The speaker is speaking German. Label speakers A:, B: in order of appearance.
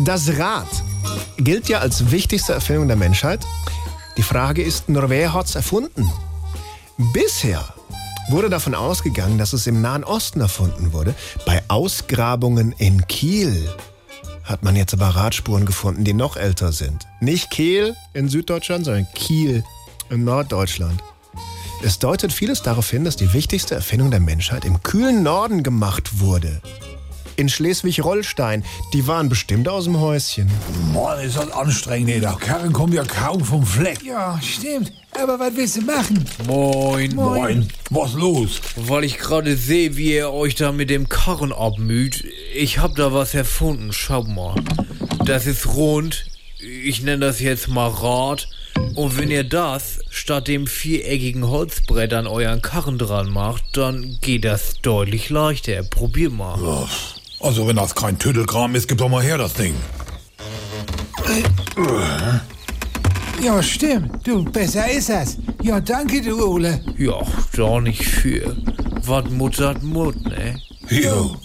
A: Das Rad gilt ja als wichtigste Erfindung der Menschheit. Die Frage ist nur, wer hat's erfunden? Bisher wurde davon ausgegangen, dass es im Nahen Osten erfunden wurde. Bei Ausgrabungen in Kiel hat man jetzt aber Radspuren gefunden, die noch älter sind. Nicht Kiel in Süddeutschland, sondern Kiel in Norddeutschland. Es deutet vieles darauf hin, dass die wichtigste Erfindung der Menschheit im kühlen Norden gemacht wurde. In Schleswig-Holstein, die waren bestimmt aus dem Häuschen.
B: Mann, ist das anstrengend, ey. Der Karren kommt ja kaum vom Fleck.
C: Ja, stimmt. Aber was willst du machen?
D: Moin.
B: Moin. Was los?
D: Weil ich gerade sehe, wie ihr euch da mit dem Karren abmüht. Ich hab da was erfunden, schau mal. Das ist rund. Ich nenne das jetzt mal Rad. Und wenn ihr das statt dem viereckigen Holzbrett an euren Karren dran macht, dann geht das deutlich leichter. Probier mal.
B: Ja, Also, wenn das kein Tüdelkram ist, gib doch mal her das Ding.
C: Ja, stimmt. Du, besser ist das. Ja, danke, du Ole.
D: Ja, da nicht für. Was muttert Mut, ne?
B: Jo.